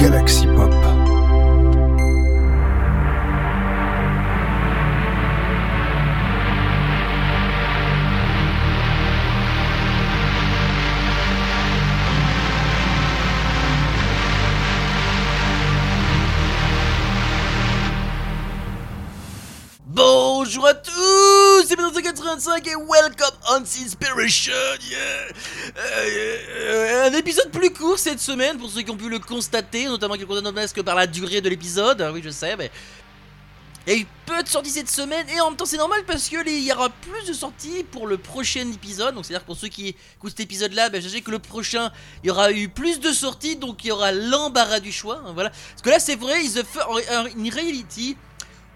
Galaxy cette semaine pour ceux qui ont pu le constater, notamment qui le constatent que par la durée de l'épisode. Oui, je sais, mais il y a eu peu de sorties cette semaine et en même temps c'est normal parce que il y aura plus de sorties pour le prochain épisode. Donc c'est à dire pour ceux qui écoutent cet épisode là, ben, sachez que le prochain il y aura eu plus de sorties donc il y aura l'embarras du choix. hein, voilà. Parce que là c'est vrai, is fir- in reality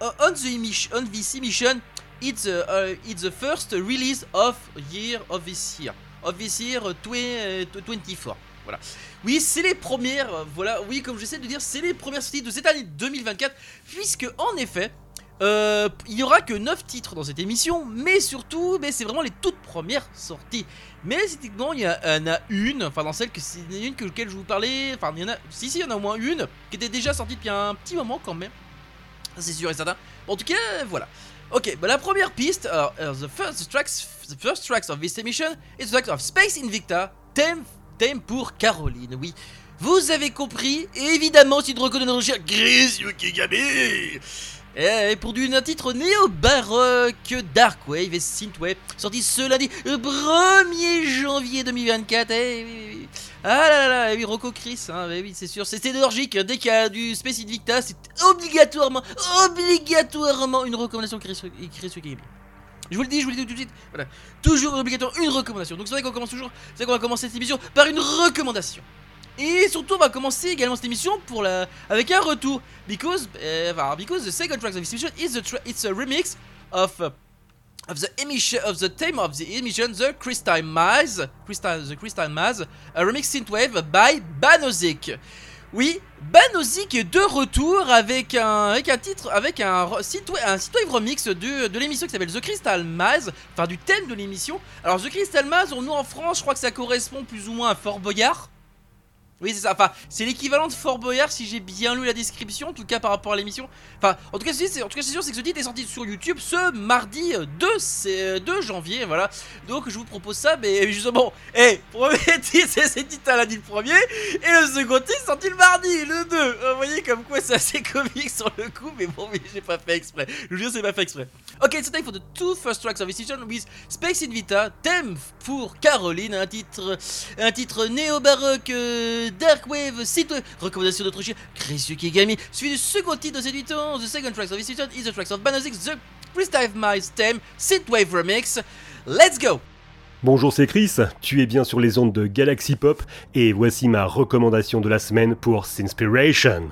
uh, on the mission, on this mission, it's the, first release of year of this year, of this year uh, twe- uh, 24. Voilà. Oui, c'est les premières. euh, Voilà. Oui, comme j'essaie de dire, c'est les premières sorties de cette année 2024, puisque en effet. euh, il y aura que 9 titres dans cette émission, mais surtout, mais c'est vraiment les toutes premières sorties. Mais techniquement, il y a- il y en a une, enfin dans celle que c'est une que je vous parlais, enfin il y en a, si si, il y en a au moins une qui était déjà sortie depuis un petit moment quand même. C'est sûr et certain. En tout cas, voilà. Ok, bah la première piste, alors, euh, the, first tracks, the first tracks of this emission is the track of Space Invicta, thème, thème pour Caroline, oui. Vous avez compris, évidemment, si de notre cher Chris Yukigami et pour du, un titre néo-baroque, Dark Wave et Synthwave, sorti ce lundi 1er janvier 2024. Eh oui, oui, oui. Ah là là eh oui, Rocco Chris, hein, eh oui, c'est sûr, c'était logique. Dès qu'il y a du Space Invicta, c'est obligatoirement, obligatoirement une recommandation Chris, Chris Yukigami. Je vous le dis, je vous le dis tout de suite. Voilà. Toujours obligatoire une recommandation. Donc c'est vrai qu'on commence toujours, c'est vrai qu'on va commencer cette émission par une recommandation. Et surtout, on va commencer également cette émission avec un retour. Because, euh, enfin, because the second track of this emission is a tra- it's a remix of, uh, of the emission of the theme of the emission, the Crystal Maze, Crystal, the Crystal Maze, a remix synthwave by Banozik. Oui, Banozik est de retour avec un, avec un titre, avec un, un synthwave remix de, de l'émission qui s'appelle The Crystal Maze, enfin du thème de l'émission. Alors The Crystal Maze, nous en France, je crois que ça correspond plus ou moins à Fort Boyard. Oui, c'est ça. Enfin, c'est l'équivalent de Fort Boyard si j'ai bien lu la description, en tout cas par rapport à l'émission. Enfin, en tout cas, c'est, en tout c'est sûr, c'est que ce titre est sorti sur YouTube ce mardi euh, 2, c'est, euh, 2 janvier, voilà. Donc, je vous propose ça, mais justement, eh, premier titre, c'est titre à lundi le premier, et le second titre sorti le mardi, le 2. Euh, Vous voyez comme quoi c'est assez comique sur le coup, mais bon, mais j'ai pas fait exprès. Je vous jure, c'est pas fait exprès. Ok, it's time for the two first tracks of with Space Invita, thème pour Caroline, un titre un titre néo-baroque euh, Dark Wave, site recommandation de notre cher Chris Yukigami, suivi du second titre de cette 8 ans, The second track of this season is the tracks of Banozik, The Freestyle Mice theme, Synthwave Remix. Let's go! Bonjour, c'est Chris, tu es bien sur les ondes de Galaxy Pop et voici ma recommandation de la semaine pour Sinspiration.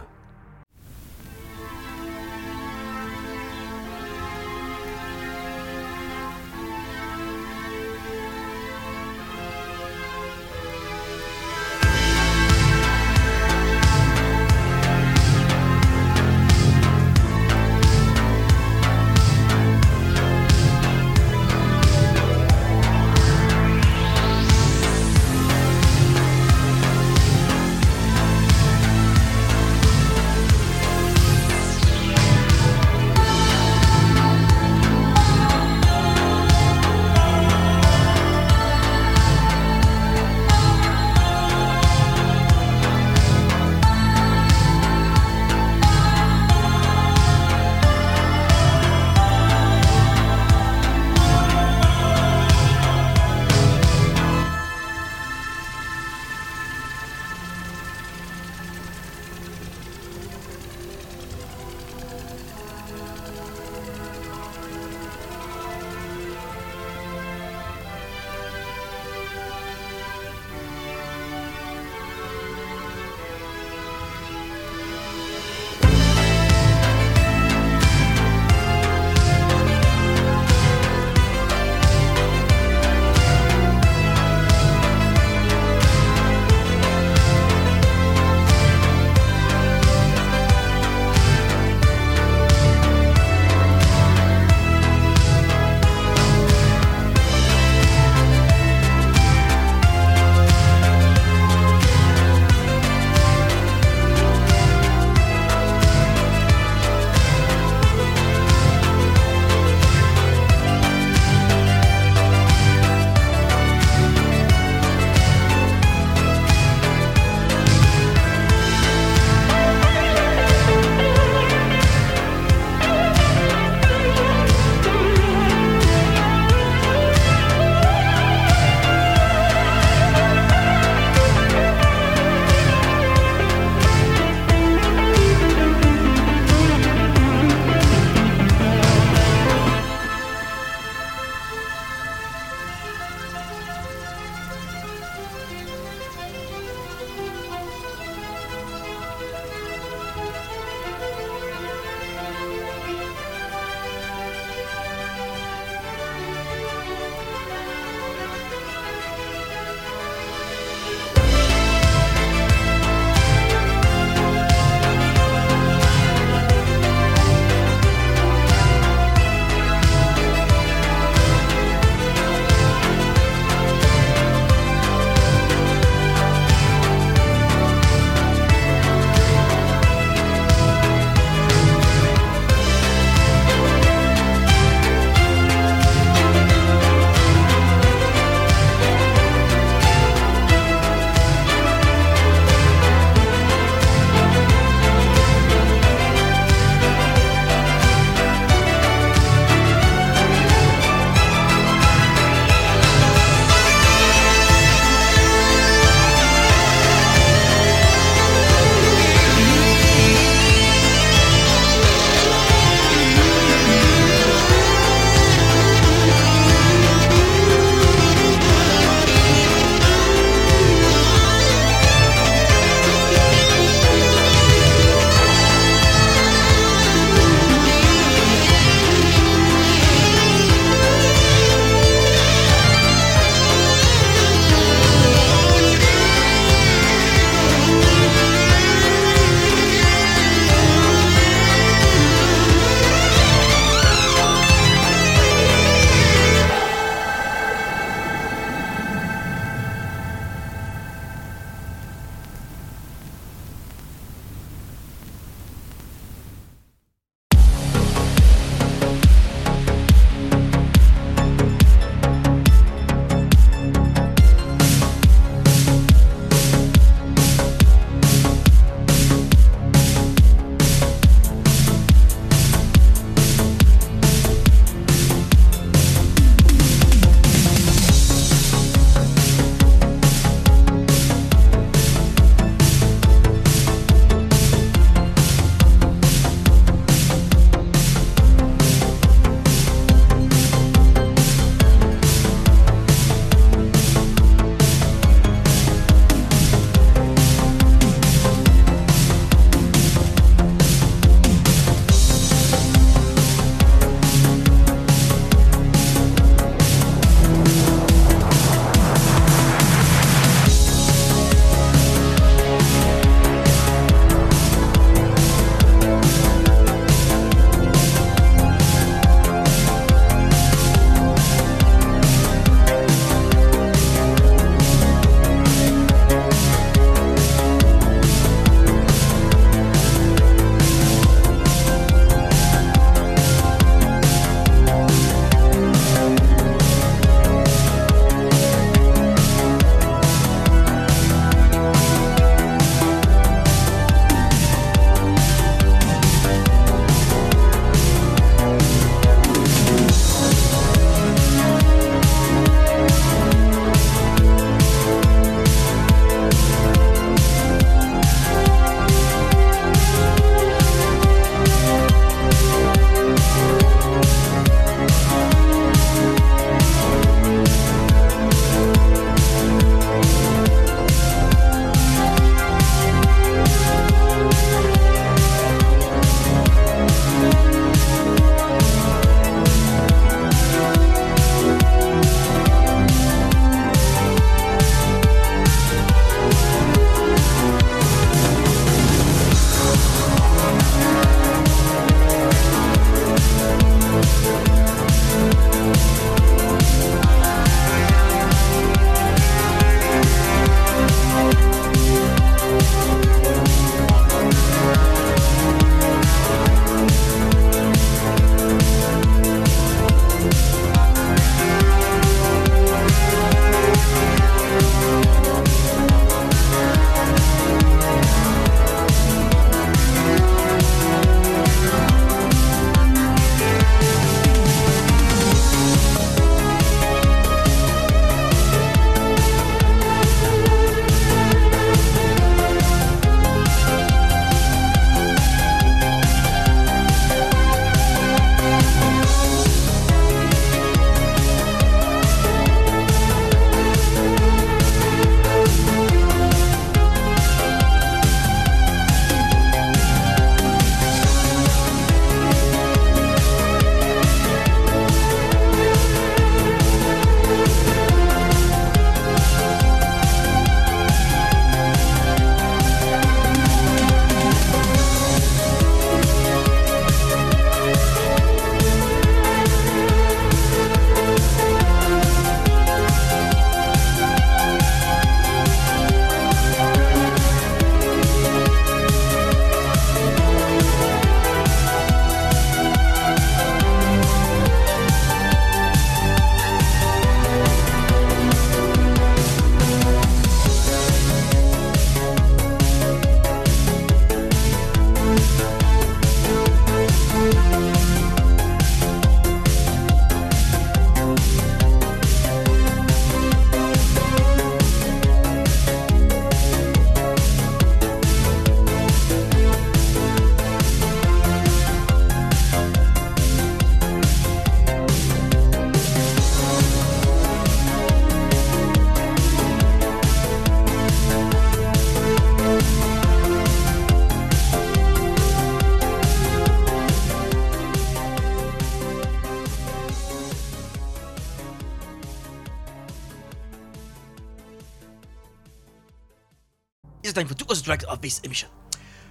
Tracks of this emission.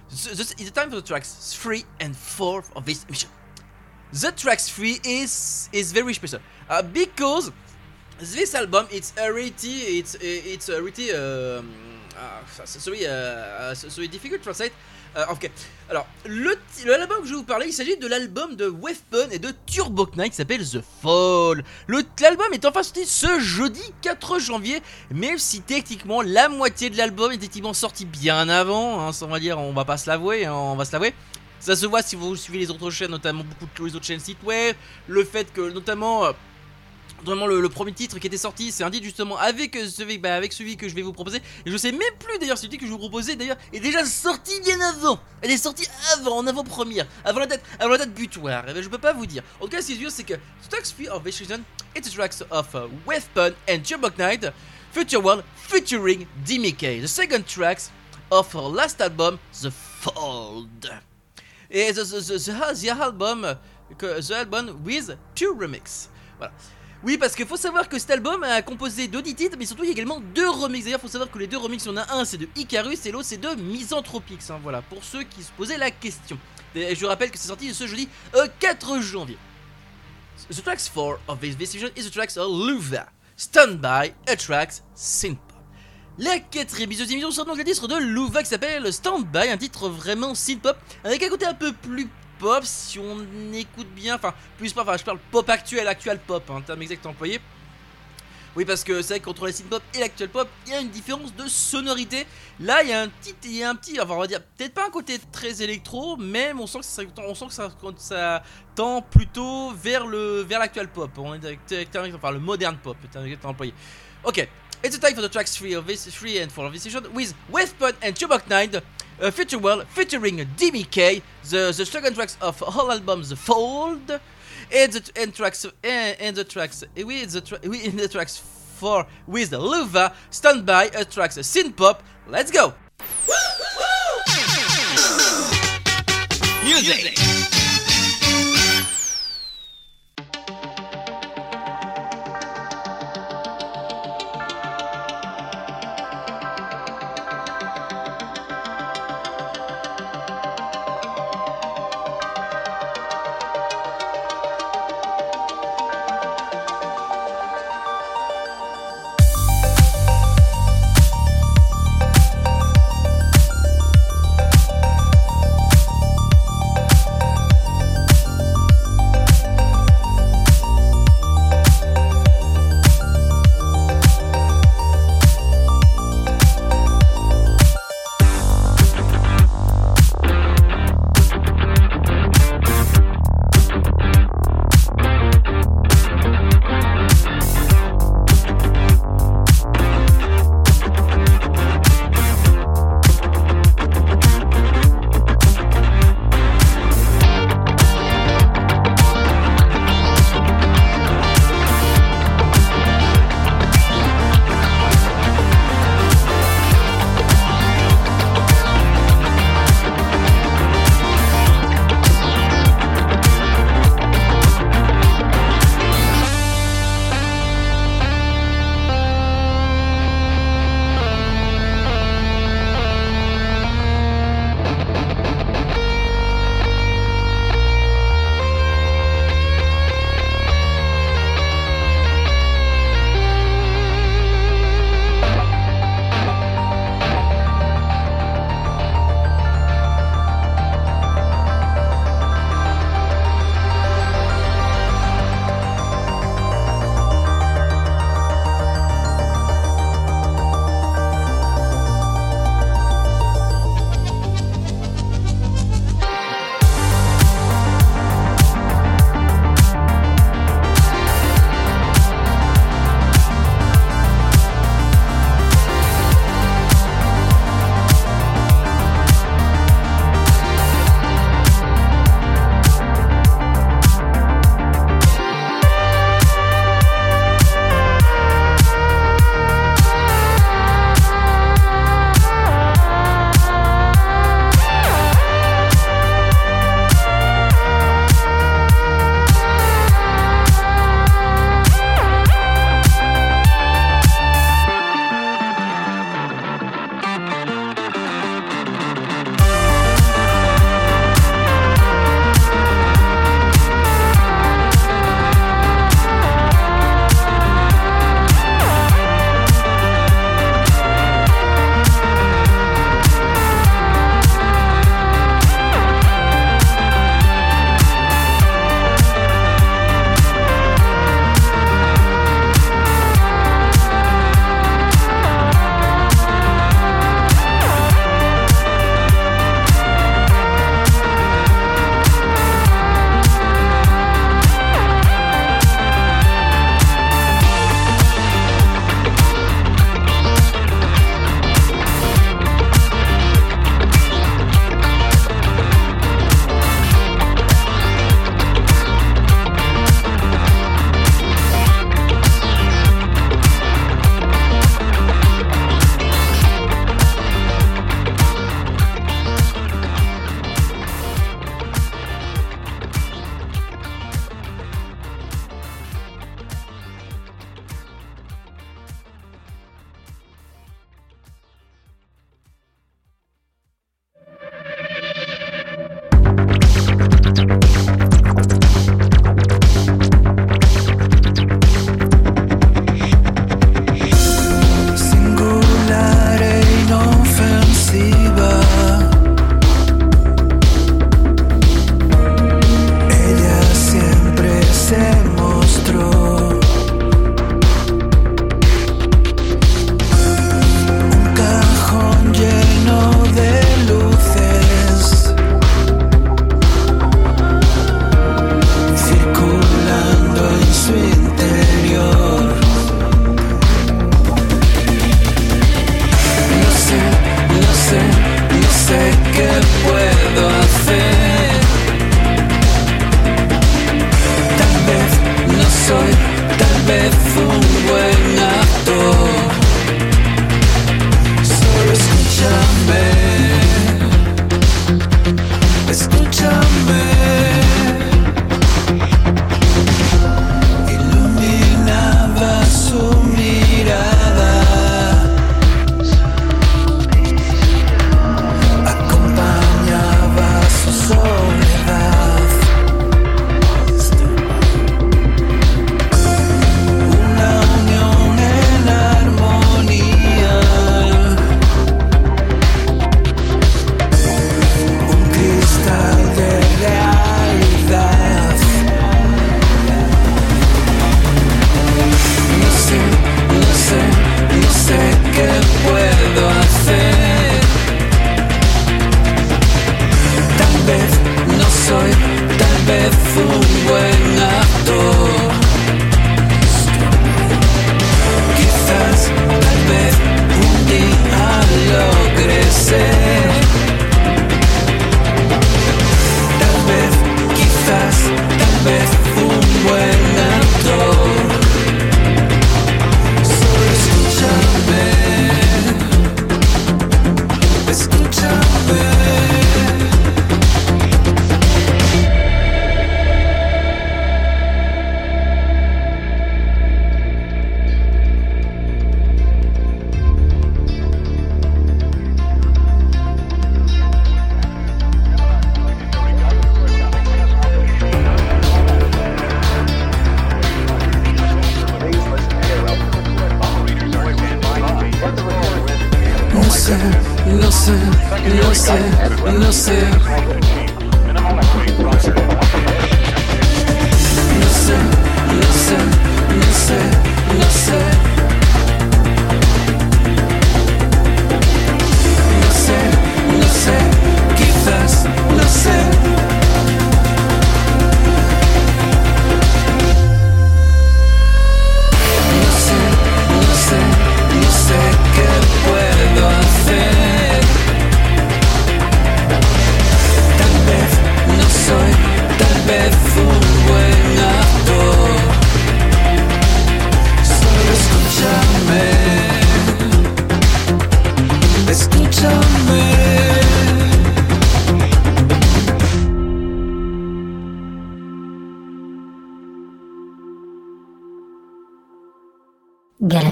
The, time for the tracks 3 and 4 of this emission. The tracks 3 is is very special uh, because this album it's already it's it's already um, uh, sorry uh, sorry difficult to translate euh, ok. Alors, l'album que je vais vous parler, il s'agit de l'album de Weapon et de Turbo Knight qui s'appelle The Fall. L'album est enfin sorti ce jeudi 4 janvier, même si techniquement la moitié de l'album est effectivement sorti bien avant, hein, on va dire, on va pas se l'avouer, hein, on va se l'avouer. Ça se voit si vous suivez les autres chaînes, notamment beaucoup de les autres chaînes site web, le fait que notamment... Euh, Vraiment le, premier titre qui était sorti, c'est un titre justement avec euh, celui, bah, avec celui que je vais vous proposer. Et je sais même plus d'ailleurs celui que je vous proposer d'ailleurs est déjà sorti bien avant. Elle est sortie avant, en avant-première, avant la date, avant la date butoir. Et eh ben, je peux pas vous dire. En tout cas, ce qui est sûr, c'est que Tracks 3 of et the tracks of uh, Weapon and Turbo Knight, Future World featuring DMK. The second tracks of her last album, The Fold. Et the, the, the, the album, the album with two remix. Voilà. Oui, parce qu'il faut savoir que cet album a composé deux mais surtout il y a également deux remixes. D'ailleurs, il faut savoir que les deux remixes, il y en a un, c'est de Icarus et l'autre, c'est de Misanthropix. Hein, voilà, pour ceux qui se posaient la question. Et je rappelle que c'est sorti ce jeudi 4 euh, janvier. The tracks 4 of this decision is the tracks of Luva, Stand By, a tracks Synthpop. La quatrième émission sort donc le titre de Luva qui s'appelle Stand By, un titre vraiment synthpop avec un côté un peu plus pop si on écoute bien, enfin plus pas, enfin je parle pop actuel, actual pop, en hein, terme exact employé. Oui parce que c'est vrai qu'entre la synth pop et l'actuel pop, il y a une différence de sonorité. Là il y a un petit, il y a un petit, enfin on va dire peut-être pas un côté très électro, mais on sent que ça, on sent que ça, tend plutôt vers le vers l'actuel pop. On est enfin le modern pop, exact employé. Ok, it's time for the tracks 3 of this 3 and 4 of this session with Weapon and Chubbuck 9 uh, Future World featuring DMK, the, the second tracks of whole album The Fold, and the and tracks and, and the tracks with the tra in the tracks for with the Luva standby uh, tracks synth pop. Let's go. Music.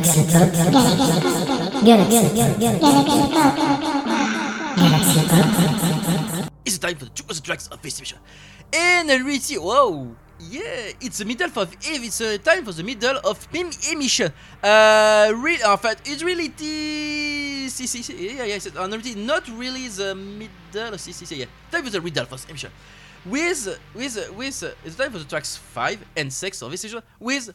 Galaxy Pop. It's time for the two other tracks of this mission. And reality, whoa, yeah, it's the middle of it's uh, time for the middle of Pim emission. Uh, re- en fait, it's really the si si si yeah yeah, it's, reality, not really the middle. Si si si yeah, time for the middle of emission. With with with uh, it's time for the tracks five and six of this mission. With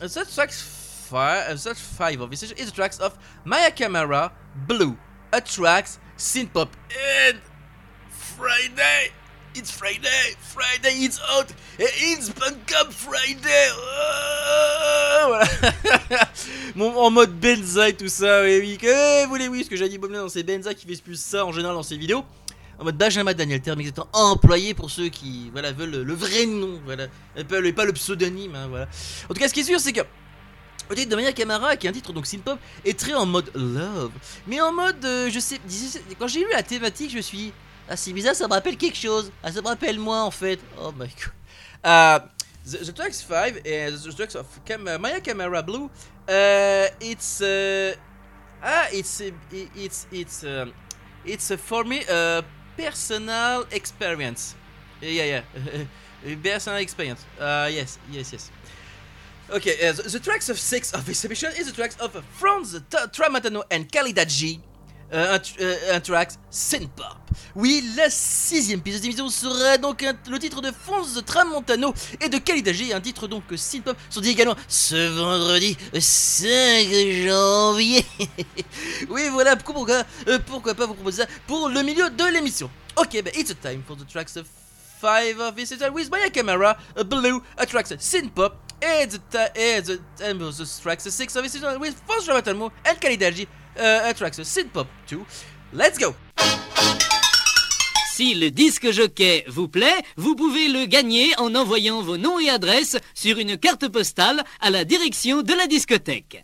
uh, the tracks five, uh, the five of mission is the tracks of Maya Camera, Blue, attracts synthpop and Friday! It's Friday! Friday, it's out! It's Cup Friday! Ah, voilà. Mon, en mode Benza et tout ça, oui, oui. Que voulez-vous ce que j'ai dit Boblin ses Benza qui fait plus ça en général dans ses vidéos en mode Benjamin Daniel, terme exactement employé pour ceux qui voilà, veulent le, le vrai nom, voilà, et pas le, pas le pseudonyme, hein, voilà. En tout cas, ce qui est sûr, c'est que au titre de Maya Camara, qui est un titre donc synthpop, est très en mode love, mais en mode, euh, je sais, quand j'ai lu la thématique, je me suis dit, ah c'est bizarre, ça me rappelle quelque chose, ah ça me rappelle moi en fait, oh my god. Uh, the, the tracks 5 and the tracks of Maya Camera Blue, uh, it's ah it's it's it's it's for me a personal experience. Yeah yeah, personal experience. Uh, yes yes yes. Okay, uh, the, tracks of six of this emission is the tracks of Franz Tramatano and Khalida G. Euh, un, euh, un track synthpop. Oui, la sixième pièce d'émission sera donc le titre de Franz Tramontano et de Khalida G, un titre donc synthpop, sorti également ce vendredi 5 janvier. oui, voilà, pourquoi, euh, pourquoi pas vous proposer ça pour le milieu de l'émission. Ok, bah it's time for the tracks of 5 of this is with Maya Camera, blue, a tracks synthpop, the, ta- and the, and the tracks 6 of this is with Franz Tramontano and Khalida G, uh, a tracks synthpop 2. Let's go! Si le disque jockey vous plaît, vous pouvez le gagner en envoyant vos noms et adresses sur une carte postale à la direction de la discothèque.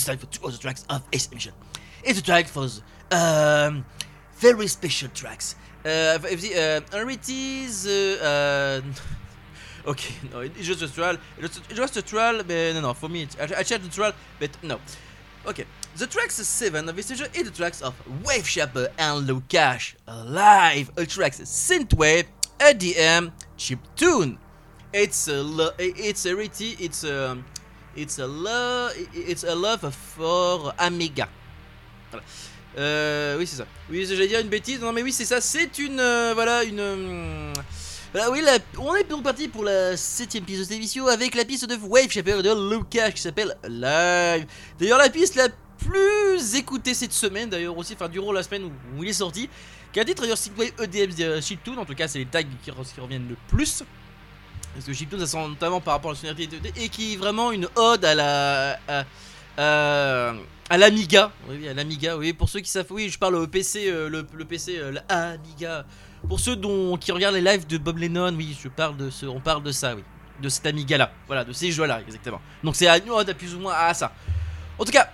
It's time for two other tracks of Ace Emission. It's a track for um, very special tracks. Uh, if the, uh, rarities, uh, uh, okay, no, it's just a trial. It's just a trial, but no, no, for me, it's, I, I checked the trial, but no. Okay, the tracks 7 of this is the tracks of Wave Shaper and Lukash live, a tracks Synthwave, EDM, chip tune. It's a it's a rarity, it's a it's a love it's a love for Amiga. Voilà. Euh, oui c'est ça. Oui j'allais dire une bêtise. Non mais oui c'est ça. C'est une euh, voilà une hum, voilà, oui, on est donc parti pour la septième piste de cette avec la piste de Wave Shaper de Lucas qui s'appelle Live. D'ailleurs, la piste la plus écoutée cette semaine, d'ailleurs aussi, enfin durant la semaine où, il est sorti, qui a titre d'ailleurs Synthwave EDM euh, Chiptune, en tout cas, c'est les tags qui reviennent le plus. Parce que Chiptune, ça sent notamment par rapport à la sonorité et qui est vraiment une ode à la. à, l'Amiga, oui, à l'Amiga, oui, pour ceux qui savent, oui, je parle au PC, euh, le, PC, euh, l'Amiga. Pour ceux dont, qui regardent les lives de Bob Lennon, oui, je parle de ce, on parle de ça, oui, de cet Amiga là, voilà, de ces jeux là, exactement. Donc c'est à nous, à plus ou moins à ça. En tout cas,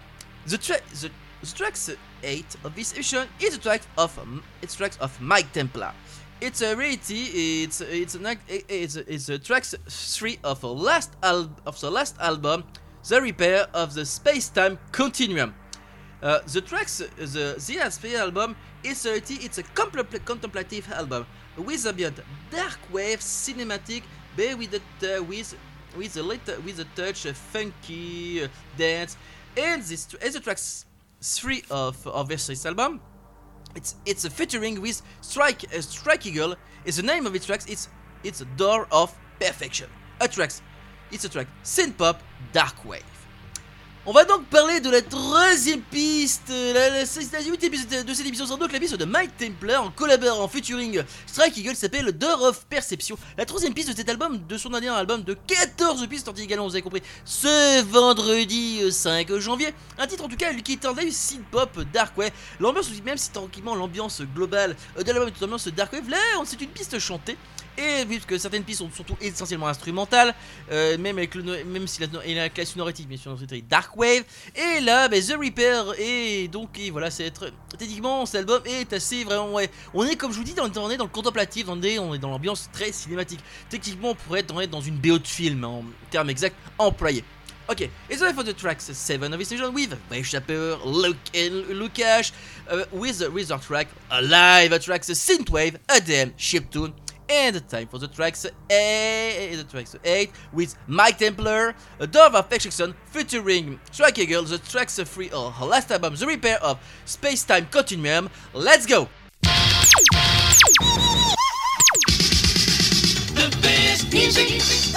the, tra the, the tracks 8 of this edition is a track of of Mike Templar. It's a rarity. It's it's an it's it's a track three of the last al- of the last album, The Repair of the Space Time Continuum. Uh, the tracks, the the last album is a rarity. It's a compl- contemplative album with ambient dark wave cinematic, but with the uh, with with a little with a touch of funky uh, dance. And this and the tracks three of of this album it's it's a featuring with Strike uh, Strike Eagle is the name of its tracks. It's it's a door of perfection. A tracks. It's a track synth pop dark wave. On va donc parler de la troisième piste, la, la, la de cette émission, c'est donc la piste de Mike Templar en collaborant en featuring Strike Eagle s'appelle Door of Perception. La troisième piste de cet album, de son dernier album de 14 pistes sorti également, vous avez compris, ce vendredi euh, 5 janvier. Un titre en tout cas qui est un live synth pop dark wave. L'ambiance, même si tranquillement l'ambiance globale euh, de l'album est une ambiance dark wave, là c'est une piste chantée. Et vu que certaines pistes sont surtout essentiellement instrumentales, euh, même, avec le, même si la, et la classe bien sûr, c'est Dark Wave. Et là, bah, The Reaper, et donc, voilà, c'est être. Techniquement, cet album est assez vraiment, ouais. On est, comme je vous dis, dans, on dans le contemplatif, on est, on est dans l'ambiance très cinématique. Techniquement, on pourrait être, dans une BO de film, en termes exacts employés. Ok, it's time for the tracks 7 of season with Wave Shaper, Luke and Lukash, uh, with the resort track Alive, a tracks Synthwave, ADM, Chiptune, and time for the tracks 8, the tracks 8 with Mike Templar, Dove Perfection featuring Strike Eagle, the tracks 3 of her last album, The Repair of Space Time Continuum. Let's go! The best music.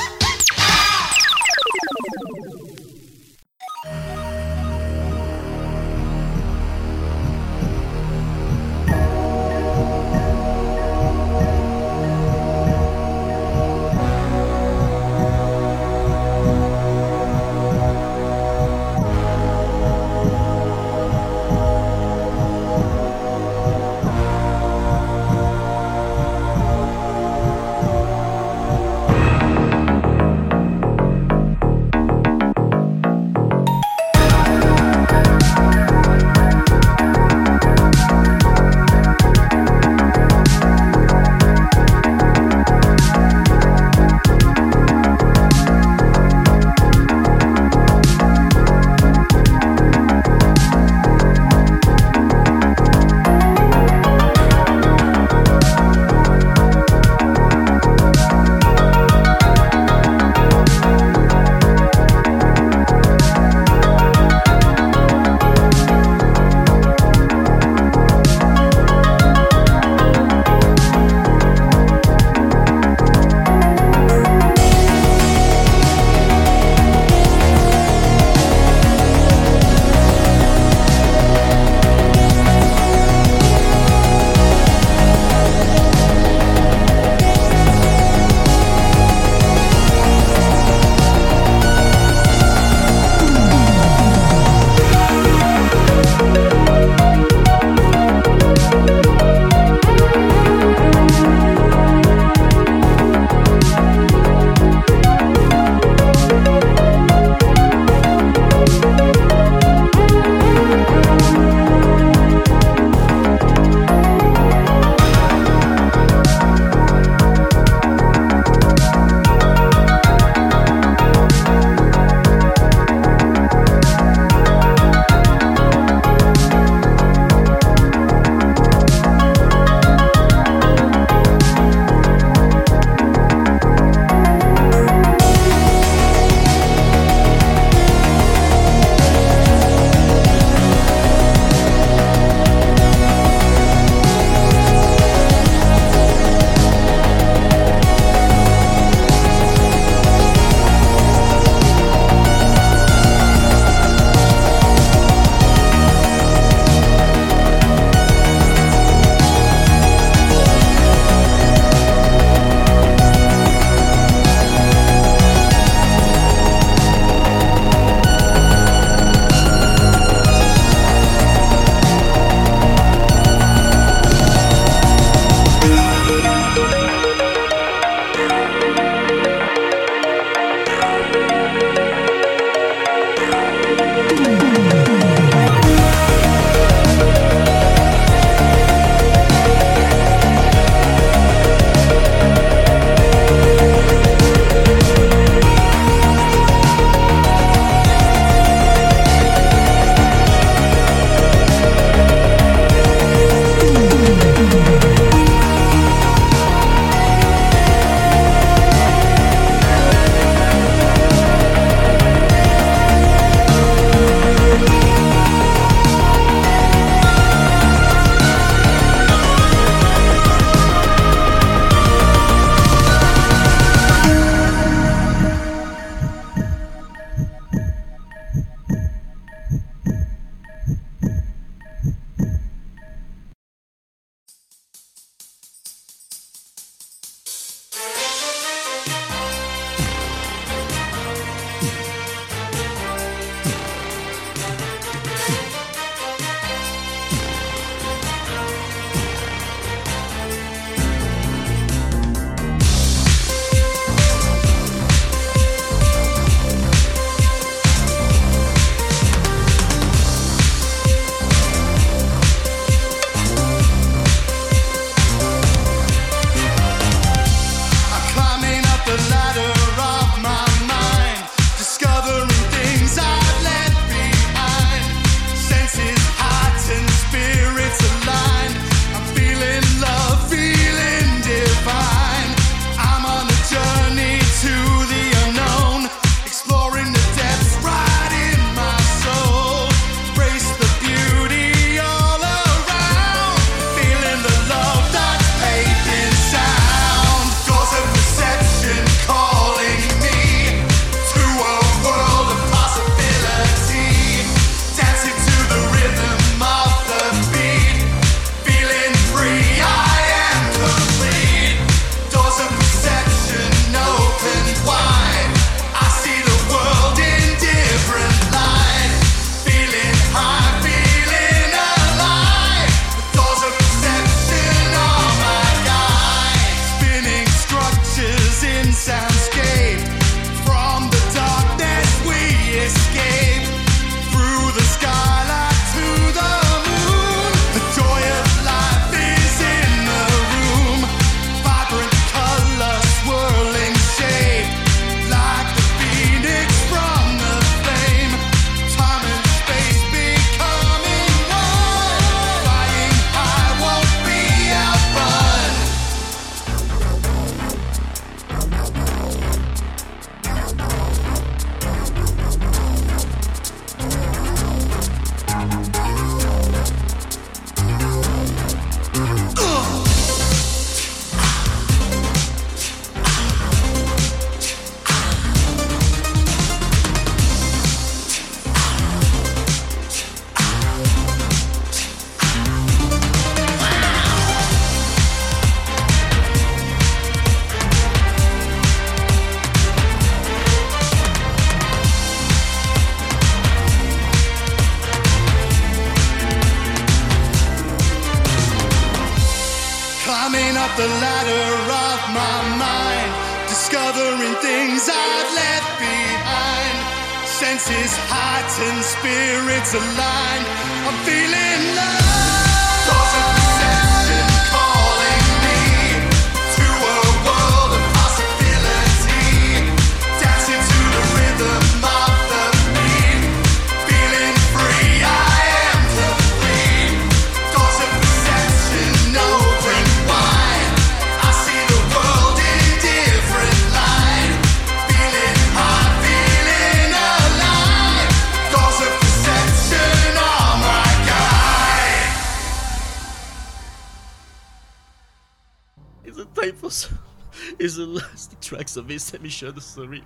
Of this emission, sorry.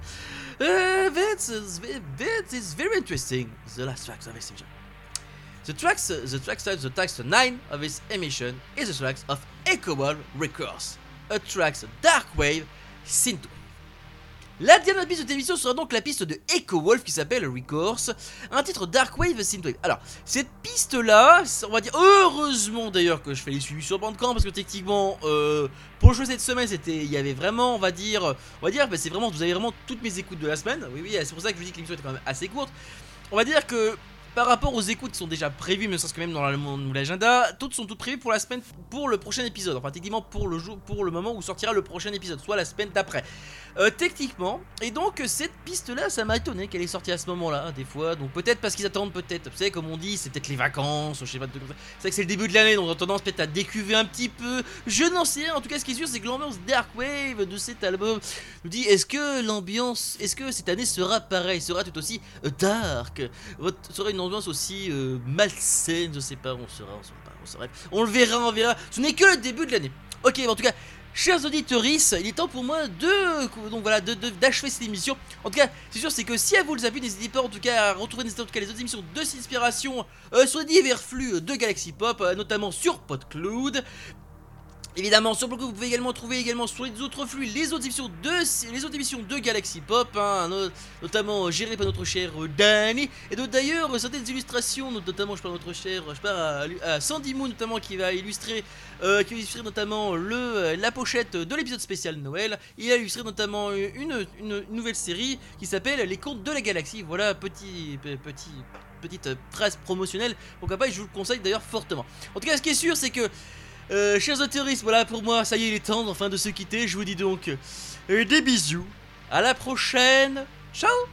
Uh, that is, that is very interesting, the last tracks of this emission. The tracks, uh, the tracks type, the tracks 9 of this emission is the tracks of Echo Wall Records, a tracks Dark Wave Synthwave. La dernière piste de cette émission sera donc la piste de Echo Wolf qui s'appelle Recourse, un titre Dark Wave Synthwave. Alors, cette piste là, on va dire heureusement d'ailleurs que je fais les suivis sur Bandcamp parce que techniquement, euh, pour le jeu cette semaine, c'était, il y avait vraiment, on va dire, on va dire, bah, c'est vraiment, vous avez vraiment toutes mes écoutes de la semaine. Oui, oui, c'est pour ça que je vous dis que l'émission était quand même assez courte. On va dire que par rapport aux écoutes qui sont déjà prévues, mais ça que même dans l'agenda, toutes sont toutes prévues pour la semaine, pour le prochain épisode. Enfin, techniquement pour le jour, pour le moment où sortira le prochain épisode, soit la semaine d'après. Euh, techniquement, et donc cette piste-là, ça m'a étonné qu'elle est sortie à ce moment-là, des fois. Donc peut-être parce qu'ils attendent, peut-être. Vous savez, comme on dit, c'est peut-être les vacances, je sais pas. C'est que c'est le début de l'année, donc on a tendance peut-être à décuver un petit peu. Je n'en sais rien. En tout cas, ce qui est sûr, c'est que l'ambiance Dark Wave de cet album nous dit est-ce que l'ambiance, est-ce que cette année sera pareil, sera tout aussi euh, dark, sera une ambiance aussi euh, malsaine, je sais pas, on sera, on sera on on le verra, on verra. Ce n'est que le début de l'année. Ok, en tout cas. Chers auditeurs, il est temps pour moi de d'achever cette émission. En tout cas, c'est sûr, c'est que si elle vous les a vu, n'hésitez pas en tout cas à retrouver en tout cas les autres émissions de Inspiration euh, sur divers flux de Galaxy Pop, euh, notamment sur PodCloud. Évidemment, sur Blogger, vous pouvez également trouver également sur les autres flux les autres émissions de, les autres émissions de Galaxy Pop, hein, no- notamment euh, gérées par notre cher euh, Danny, et d'ailleurs euh, certaines illustrations, notamment je parle notre cher, je parle à, Sandy Moon notamment qui va illustrer, qui va illustrer notamment le, la pochette de l'épisode spécial Noël. Il a illustré notamment une, une- nouvelle série qui s'appelle Les Contes de la Galaxie. Voilà, petit, pe- petit, petite phrase promotionnelle. Pourquoi pas, je vous le conseille d'ailleurs fortement. En tout cas, ce qui est sûr, c'est que euh, chers auditeurs, voilà pour moi, ça y est, il est temps enfin de se quitter. Je vous dis donc euh, des bisous. À la prochaine. Ciao